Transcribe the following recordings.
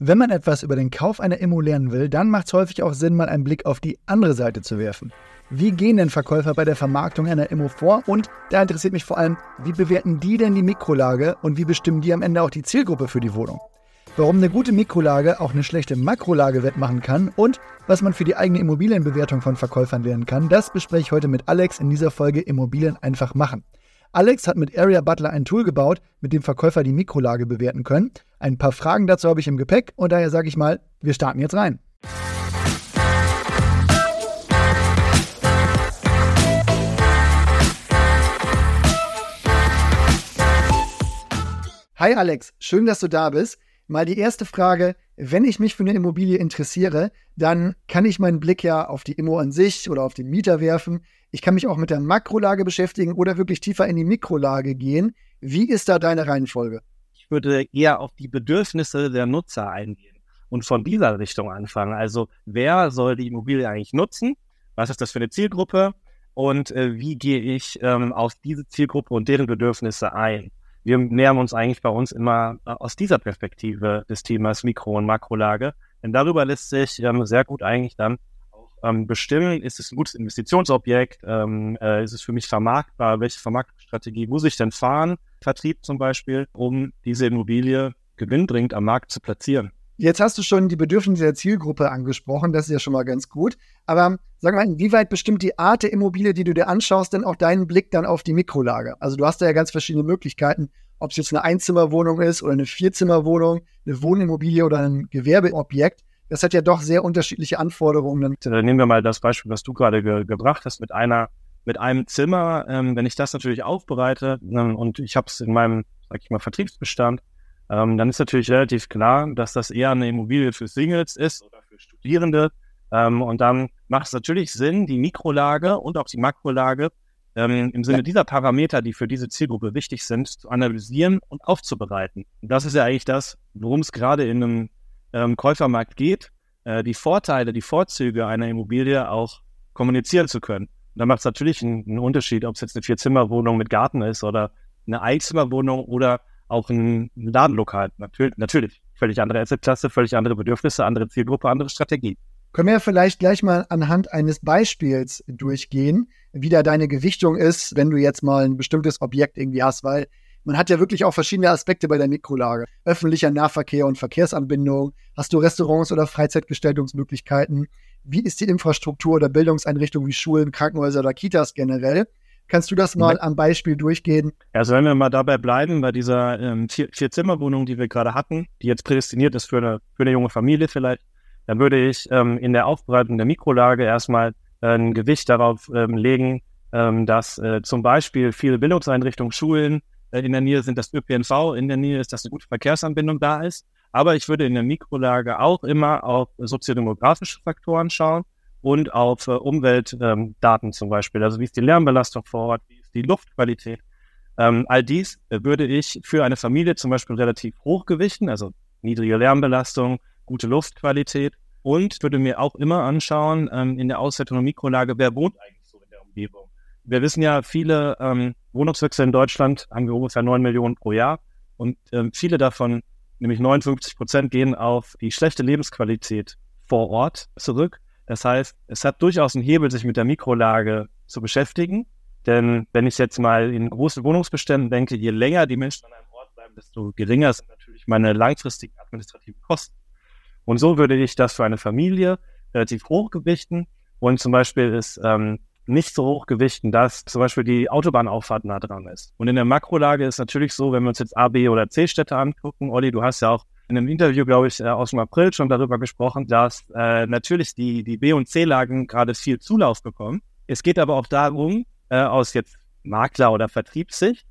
Wenn man etwas über den Kauf einer Immo lernen will, dann macht es häufig auch Sinn, mal einen Blick auf die andere Seite zu werfen. Wie gehen denn Verkäufer bei der Vermarktung einer Immo vor? Und da interessiert mich vor allem, wie bewerten die denn die Mikrolage und wie bestimmen die am Ende auch die Zielgruppe für die Wohnung? Warum eine gute Mikrolage auch eine schlechte Makrolage wettmachen kann und was man für die eigene Immobilienbewertung von Verkäufern lernen kann, das bespreche ich heute mit Alex in dieser Folge Immobilien einfach machen. Alex hat mit Area Butler ein Tool gebaut, mit dem Verkäufer die Mikrolage bewerten können. Ein paar Fragen dazu habe ich im Gepäck und daher sage ich mal, wir starten jetzt rein. Hi Alex, schön, dass du da bist. Mal die erste Frage, wenn ich mich für eine Immobilie interessiere, dann kann ich meinen Blick ja auf die Immo an sich oder auf den Mieter werfen. Ich kann mich auch mit der Makrolage beschäftigen oder wirklich tiefer in die Mikrolage gehen. Wie ist da deine Reihenfolge? Ich würde eher auf die Bedürfnisse der Nutzer eingehen und von dieser Richtung anfangen. Also wer soll die Immobilie eigentlich nutzen? Was ist das für eine Zielgruppe? Und äh, wie gehe ich ähm, auf diese Zielgruppe und deren Bedürfnisse ein? Wir nähern uns eigentlich bei uns immer äh, aus dieser Perspektive des Themas Mikro- und Makrolage. Denn darüber lässt sich ähm, sehr gut eigentlich dann ähm, bestimmen, ist es ein gutes Investitionsobjekt, ähm, äh, ist es für mich vermarktbar, welche Vermarktungsstrategie muss ich denn fahren, Vertrieb zum Beispiel, um diese Immobilie gewinnbringend am Markt zu platzieren. Jetzt hast du schon die Bedürfnisse der Zielgruppe angesprochen, das ist ja schon mal ganz gut. Aber sag mal, inwieweit bestimmt die Art der Immobilie, die du dir anschaust, denn auch deinen Blick dann auf die Mikrolage? Also du hast da ja ganz verschiedene Möglichkeiten, ob es jetzt eine Einzimmerwohnung ist oder eine Vierzimmerwohnung, eine Wohnimmobilie oder ein Gewerbeobjekt das hat ja doch sehr unterschiedliche Anforderungen. Dann nehmen wir mal das Beispiel, was du gerade ge gebracht hast, mit einer, mit einem Zimmer. Ähm, wenn ich das natürlich aufbereite ähm, und ich habe es in meinem, sag ich mal, Vertriebsbestand, ähm, dann ist natürlich relativ klar, dass das eher eine Immobilie für Singles ist oder für Studierende. Ähm, und dann macht es natürlich Sinn, die Mikrolage und auch die Makrolage ähm, im Sinne dieser Parameter, die für diese Zielgruppe wichtig sind, zu analysieren und aufzubereiten. Und das ist ja eigentlich das, worum es gerade in einem ähm, Käufermarkt geht, äh, die Vorteile, die Vorzüge einer Immobilie auch kommunizieren zu können. Und da macht es natürlich einen, einen, Unterschied, ob es jetzt eine Vierzimmerwohnung mit Garten ist oder eine Einzimmerwohnung oder auch ein Ladenlokal. Natürlich, natürlich völlig andere Assetklasse, völlig andere Bedürfnisse, andere Zielgruppe, andere Strategie. Können wir vielleicht gleich mal anhand eines Beispiels durchgehen, wie da deine Gewichtung ist, wenn du jetzt mal ein bestimmtes Objekt irgendwie hast, weil man hat ja wirklich auch verschiedene Aspekte bei der Mikrolage. Öffentlicher Nahverkehr und Verkehrsanbindung. Hast du Restaurants oder Freizeitgestaltungsmöglichkeiten? Wie ist die Infrastruktur oder Bildungseinrichtungen wie Schulen, Krankenhäuser oder Kitas generell? Kannst du das mal am Beispiel durchgehen? Also wenn wir mal dabei bleiben, bei dieser ähm, Vier-Zimmer-Wohnung, die wir gerade hatten, die jetzt prädestiniert ist für eine, für eine junge Familie vielleicht, dann würde ich ähm, in der Aufbereitung der Mikrolage erstmal ein Gewicht darauf ähm, legen, ähm, dass äh, zum Beispiel viele Bildungseinrichtungen, Schulen, äh, in der Nähe sind, dass ÖPNV in der Nähe ist, dass eine gute Verkehrsanbindung da ist. Aber ich würde in der Mikrolage auch immer auf soziodemografische Faktoren schauen und auf äh, Umweltdaten ähm, zum Beispiel. Also wie ist die Lärmbelastung vor Ort, wie ist die Luftqualität. Ähm, all dies äh, würde ich für eine Familie zum Beispiel relativ hoch gewichten, also niedrige Lärmbelastung, gute Luftqualität und würde mir auch immer anschauen ähm, in der Auswertung der Mikrolage, wer wohnt eigentlich so in der Umgebung. Wir wissen ja, viele ähm, Wohnungswechsel in Deutschland haben wir ungefähr neun Millionen pro Jahr. Und ähm, viele davon, nämlich 59 Prozent, gehen auf die schlechte Lebensqualität vor Ort zurück. Das heißt, es hat durchaus einen Hebel, sich mit der Mikrolage zu beschäftigen. Denn wenn ich jetzt mal in großen Wohnungsbeständen denke, je länger die Menschen an einem Ort bleiben, desto geringer sind natürlich meine langfristigen administrativen Kosten. Und so würde ich das für eine Familie relativ hoch gewichten. Und zum Beispiel ist ähm, nicht so hoch gewichten, dass zum Beispiel die Autobahnauffahrt nah dran ist. Und in der Makrolage ist natürlich so, wenn wir uns jetzt A, B oder C Städte angucken, Olli, du hast ja auch in einem Interview, glaube ich, äh, aus dem April schon darüber gesprochen, dass äh, natürlich die, die B- und C-Lagen gerade viel Zulauf bekommen. Es geht aber auch darum, äh, aus jetzt Makler- oder Vertriebssicht,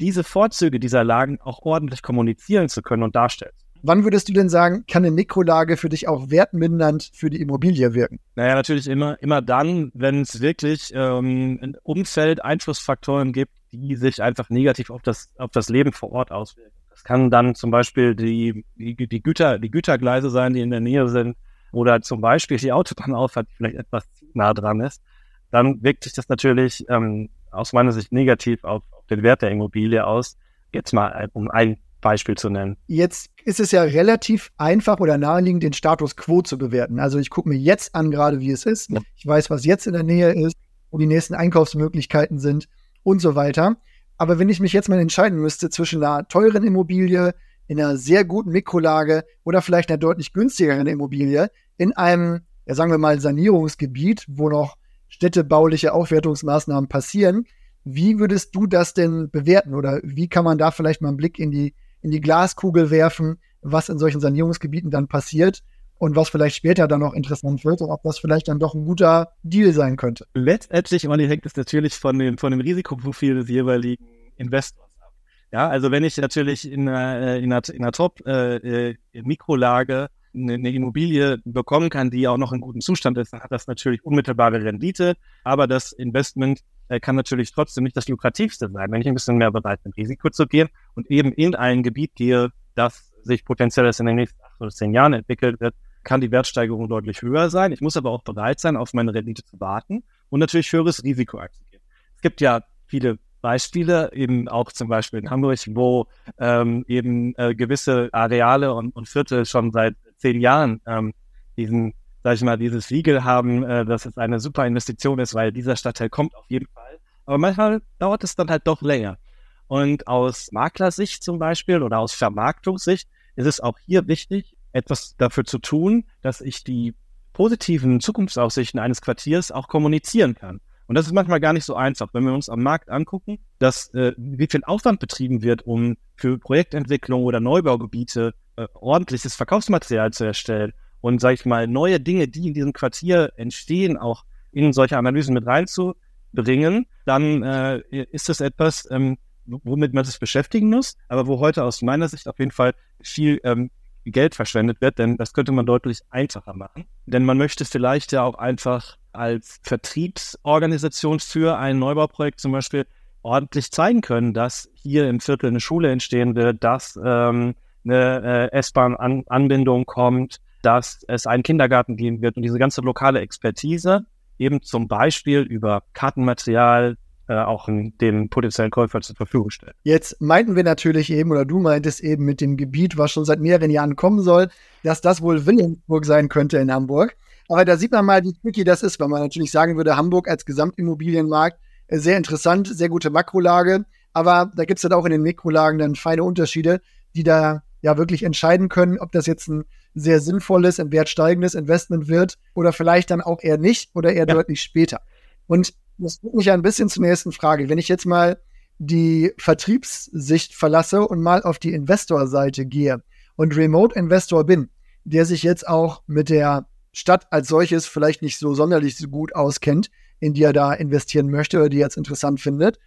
diese Vorzüge dieser Lagen auch ordentlich kommunizieren zu können und darstellen. Wann würdest du denn sagen, kann eine Mikrolage für dich auch wertmindernd für die Immobilie wirken? Naja, natürlich immer, immer dann, wenn es wirklich ähm, ein Umfeld Einflussfaktoren gibt, die sich einfach negativ auf das, auf das Leben vor Ort auswirken. Das kann dann zum Beispiel die, die, die, Güter, die Gütergleise sein, die in der Nähe sind, oder zum Beispiel die Autobahnauffahrt, die vielleicht etwas nah dran ist. Dann wirkt sich das natürlich ähm, aus meiner Sicht negativ auf, auf den Wert der Immobilie aus. Jetzt mal um ein Beispiel zu nennen. Jetzt ist es ja relativ einfach oder naheliegend, den Status quo zu bewerten. Also ich gucke mir jetzt an, gerade wie es ist. Ich weiß, was jetzt in der Nähe ist, wo die nächsten Einkaufsmöglichkeiten sind und so weiter. Aber wenn ich mich jetzt mal entscheiden müsste zwischen einer teuren Immobilie, in einer sehr guten Mikrolage oder vielleicht einer deutlich günstigeren Immobilie in einem, ja sagen wir mal, Sanierungsgebiet, wo noch städtebauliche Aufwertungsmaßnahmen passieren, wie würdest du das denn bewerten? Oder wie kann man da vielleicht mal einen Blick in die, in die Glaskugel werfen, was in solchen Sanierungsgebieten dann passiert und was vielleicht später dann noch interessant wird und ob das vielleicht dann doch ein guter Deal sein könnte? Letztendlich, Olli, hängt es natürlich von dem, von dem Risikoprofil des jeweiligen Investors ab. Ja, also wenn ich natürlich in einer, äh, in einer, in einer Top-Mikrolage äh, äh eine, eine Immobilie bekommen kann, die auch noch in gutem Zustand ist, dann hat das natürlich unmittelbare Rendite. Aber das Investment äh, kann natürlich trotzdem nicht das lukrativste sein, wenn ich ein bisschen mehr bereit bin, Risiko zu gehen und eben in ein Gebiet gehe, das sich potenziell in den nächsten acht oder zehn Jahren entwickelt wird, kann die Wertsteigerung deutlich höher sein. Ich muss aber auch bereit sein, auf meine Rendite zu warten und natürlich höheres Risiko akzeptieren. Es gibt ja viele Beispiele, eben auch zum Beispiel in Hamburg, wo ähm, eben äh, gewisse Areale und, und Viertel schon seit zehn Jahren ähm, diesen, sag ich mal, dieses Siegel haben, äh, dass es eine super Investition ist, weil dieser Stadtteil kommt auf jeden Fall. Aber manchmal dauert es dann halt doch länger. Und aus Maklersicht zum Beispiel oder aus Vermarktungssicht ist es auch hier wichtig, etwas dafür zu tun, dass ich die positiven Zukunftsaussichten eines Quartiers auch kommunizieren kann. Und das ist manchmal gar nicht so einfach, wenn wir uns am Markt angucken, dass äh, wie viel Aufwand betrieben wird, um für Projektentwicklung oder Neubaugebiete äh, ordentliches Verkaufsmaterial zu erstellen und, sage ich mal, neue Dinge, die in diesem Quartier entstehen, auch in solche Analysen mit reinzubringen, dann äh, ist das etwas, ähm, womit man sich beschäftigen muss, aber wo heute aus meiner Sicht auf jeden Fall viel ähm, Geld verschwendet wird, denn das könnte man deutlich einfacher machen. Denn man möchte vielleicht ja auch einfach als Vertriebsorganisation für ein Neubauprojekt zum Beispiel ordentlich zeigen können, dass hier im Viertel eine Schule entstehen wird, dass ähm, eine äh, S-Bahn-Anbindung kommt, dass es einen Kindergarten geben wird und diese ganze lokale Expertise eben zum Beispiel über Kartenmaterial auch den potenziellen Käufer zur Verfügung stellt. Jetzt meinten wir natürlich eben, oder du meintest eben mit dem Gebiet, was schon seit mehreren Jahren kommen soll, dass das wohl Wilhelmsburg sein könnte in Hamburg. Aber da sieht man mal, wie tricky das ist, weil man natürlich sagen würde, Hamburg als Gesamtimmobilienmarkt äh, sehr interessant, sehr gute Makrolage. Aber da gibt es dann auch in den Mikrolagen dann feine Unterschiede, die da ja wirklich entscheiden können, ob das jetzt ein sehr sinnvolles, im Wert steigendes Investment wird oder vielleicht dann auch eher nicht oder eher ja. deutlich später. Und das bringt mich ja ein bisschen zur nächsten Frage. Wenn ich jetzt mal die Vertriebssicht verlasse und mal auf die Investorseite gehe und Remote Investor bin, der sich jetzt auch mit der Stadt als solches vielleicht nicht so sonderlich so gut auskennt, in die er da investieren möchte oder die er jetzt interessant findet,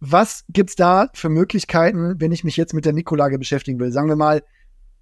was gibt's da für Möglichkeiten, wenn ich mich jetzt mit der Mikrolage beschäftigen will? Sagen wir mal,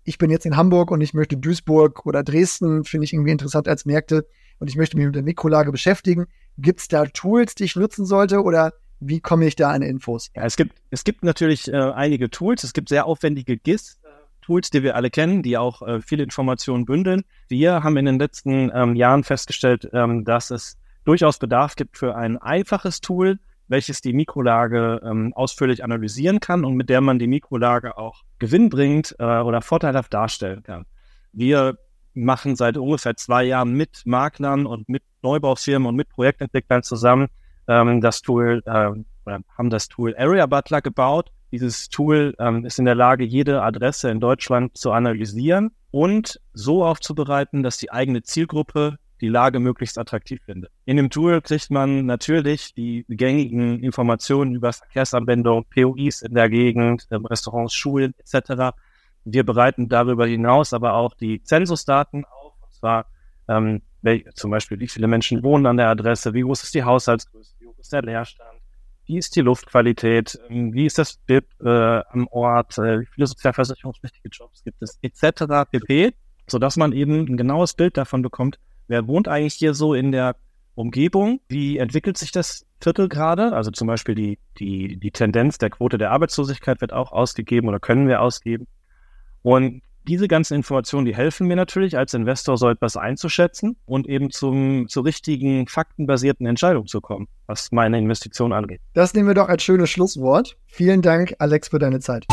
ich bin jetzt in Hamburg und ich möchte Duisburg oder Dresden, finde ich irgendwie interessant als Märkte und ich möchte mich mit der Mikrolage beschäftigen. Gibt's da Tools, die ich nutzen sollte oder wie komme ich da an Infos? Ja, es gibt, es gibt natürlich äh, einige Tools. Es gibt sehr aufwendige GIS. Tools, die wir alle kennen, die auch äh, viele Informationen bündeln. Wir haben in den letzten ähm, Jahren festgestellt, ähm, dass es durchaus Bedarf gibt für ein einfaches Tool, welches die Mikrolage ähm, ausführlich analysieren kann und mit der man die Mikrolage auch gewinnbringend äh, oder vorteilhaft darstellen kann. Wir machen seit ungefähr zwei Jahren mit Maklern und mit Neubaufirmen und mit Projektentwicklern zusammen ähm, das Tool, äh, haben das Tool Area Butler gebaut. Dieses Tool ähm, ist in der Lage, jede Adresse in Deutschland zu analysieren und so aufzubereiten, dass die eigene Zielgruppe die Lage möglichst attraktiv findet. In dem Tool kriegt man natürlich die gängigen Informationen über Verkehrsanwendung, POIs in der Gegend, ähm, Restaurants, Schulen etc. Wir bereiten darüber hinaus aber auch die Zensusdaten auf, und zwar ähm, welche, zum Beispiel, wie viele Menschen wohnen an der Adresse, wie groß ist die Haushaltsgröße, wie hoch ist der Leerstand, wie ist die Luftqualität, ähm, wie ist das BIP äh, am Ort, äh, wie viele sozialversicherungspflichtige Jobs gibt es, etc. pp., sodass man eben ein genaues Bild davon bekommt, wer wohnt eigentlich hier so in der Umgebung? Wie entwickelt sich das Viertel gerade? Also zum Beispiel die, die, die Tendenz der Quote der Arbeitslosigkeit wird auch ausgegeben oder können wir ausgeben. Und diese ganzen Informationen, die helfen mir natürlich als Investor so etwas einzuschätzen und eben zum, zu richtigen faktenbasierten Entscheidungen zu kommen, was meine Investition angeht. Das nehmen wir doch als schönes Schlusswort. Vielen Dank, Alex, für deine Zeit.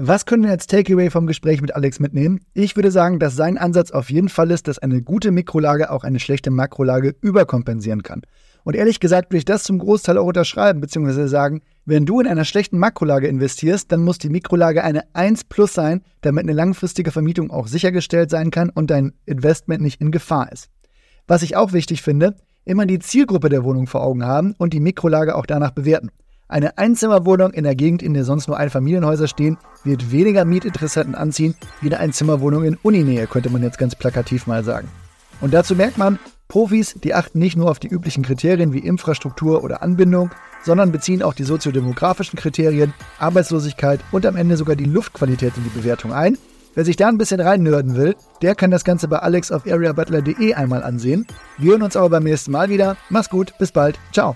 Was können wir als Takeaway vom Gespräch mit Alex mitnehmen? Ich würde sagen, dass sein Ansatz auf jeden Fall ist, dass eine gute Mikrolage auch eine schlechte Makrolage überkompensieren kann. Und ehrlich gesagt würde ich das zum Großteil auch unterschreiben, beziehungsweise sagen, wenn du in einer schlechten Makrolage investierst, dann muss die Mikrolage eine 1 plus sein, damit eine langfristige Vermietung auch sichergestellt sein kann und dein Investment nicht in Gefahr ist. Was ich auch wichtig finde, immer die Zielgruppe der Wohnung vor Augen haben und die Mikrolage auch danach bewerten. Eine Einzimmerwohnung in der Gegend, in der sonst nur Einfamilienhäuser stehen, wird weniger Mietinteressenten anziehen wie eine Einzimmerwohnung in Uninähe, könnte man jetzt ganz plakativ mal sagen. Und dazu merkt man, Profis, die achten nicht nur auf die üblichen Kriterien wie Infrastruktur oder Anbindung, sondern beziehen auch die soziodemografischen Kriterien, Arbeitslosigkeit und am Ende sogar die Luftqualität in die Bewertung ein. Wer sich da ein bisschen reinnörden will, der kann das Ganze bei alex auf areabutler.de einmal ansehen. Wir hören uns aber beim nächsten Mal wieder. Mach's gut, bis bald. Ciao.